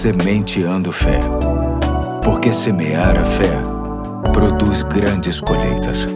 Sementeando Fé. Porque semear a fé produz grandes colheitas.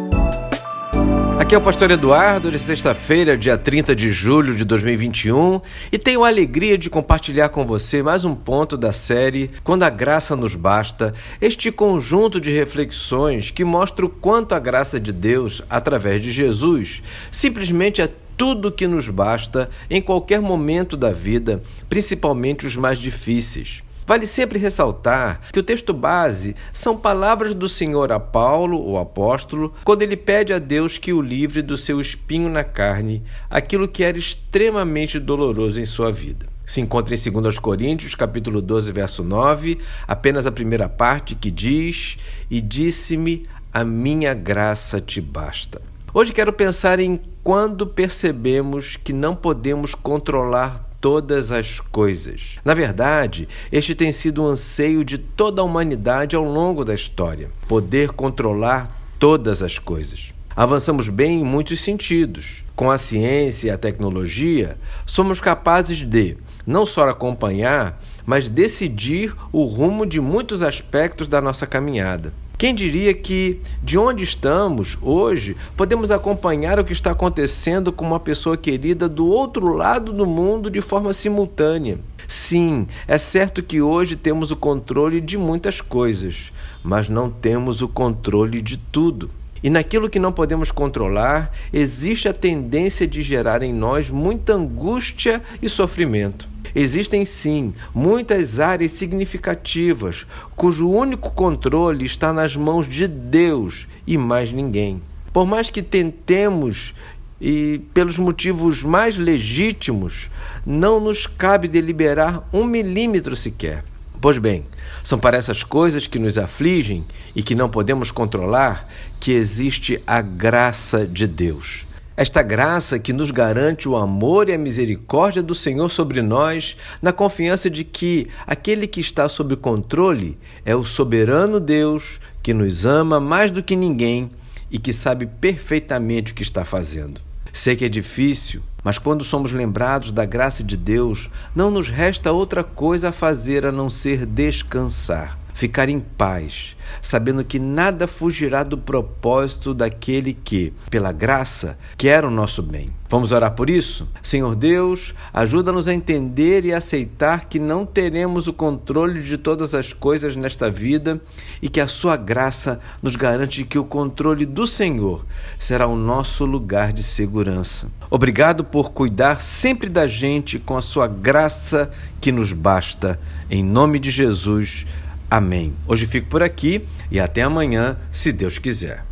Aqui é o Pastor Eduardo, de sexta-feira, dia 30 de julho de 2021, e tenho a alegria de compartilhar com você mais um ponto da série Quando a Graça Nos Basta, este conjunto de reflexões que mostra o quanto a graça de Deus, através de Jesus, simplesmente é tudo que nos basta em qualquer momento da vida, principalmente os mais difíceis. Vale sempre ressaltar que o texto base são palavras do Senhor a Paulo, o apóstolo, quando ele pede a Deus que o livre do seu espinho na carne, aquilo que era extremamente doloroso em sua vida. Se encontra em 2 Coríntios, capítulo 12, verso 9, apenas a primeira parte que diz: "E disse-me: a minha graça te basta". Hoje quero pensar em quando percebemos que não podemos controlar todas as coisas. Na verdade, este tem sido o um anseio de toda a humanidade ao longo da história: poder controlar todas as coisas. Avançamos bem em muitos sentidos. Com a ciência e a tecnologia, somos capazes de não só acompanhar, mas decidir o rumo de muitos aspectos da nossa caminhada. Quem diria que, de onde estamos hoje, podemos acompanhar o que está acontecendo com uma pessoa querida do outro lado do mundo de forma simultânea? Sim, é certo que hoje temos o controle de muitas coisas, mas não temos o controle de tudo. E naquilo que não podemos controlar, existe a tendência de gerar em nós muita angústia e sofrimento. Existem sim muitas áreas significativas cujo único controle está nas mãos de Deus e mais ninguém. Por mais que tentemos e pelos motivos mais legítimos, não nos cabe deliberar um milímetro sequer. Pois bem, são para essas coisas que nos afligem e que não podemos controlar que existe a graça de Deus. Esta graça que nos garante o amor e a misericórdia do Senhor sobre nós, na confiança de que aquele que está sob controle é o soberano Deus que nos ama mais do que ninguém e que sabe perfeitamente o que está fazendo. Sei que é difícil, mas quando somos lembrados da graça de Deus, não nos resta outra coisa a fazer a não ser descansar ficar em paz, sabendo que nada fugirá do propósito daquele que, pela graça, quer o nosso bem. Vamos orar por isso? Senhor Deus, ajuda-nos a entender e aceitar que não teremos o controle de todas as coisas nesta vida e que a Sua graça nos garante que o controle do Senhor será o nosso lugar de segurança. Obrigado por cuidar sempre da gente com a Sua graça que nos basta. Em nome de Jesus. Amém. Hoje fico por aqui e até amanhã, se Deus quiser.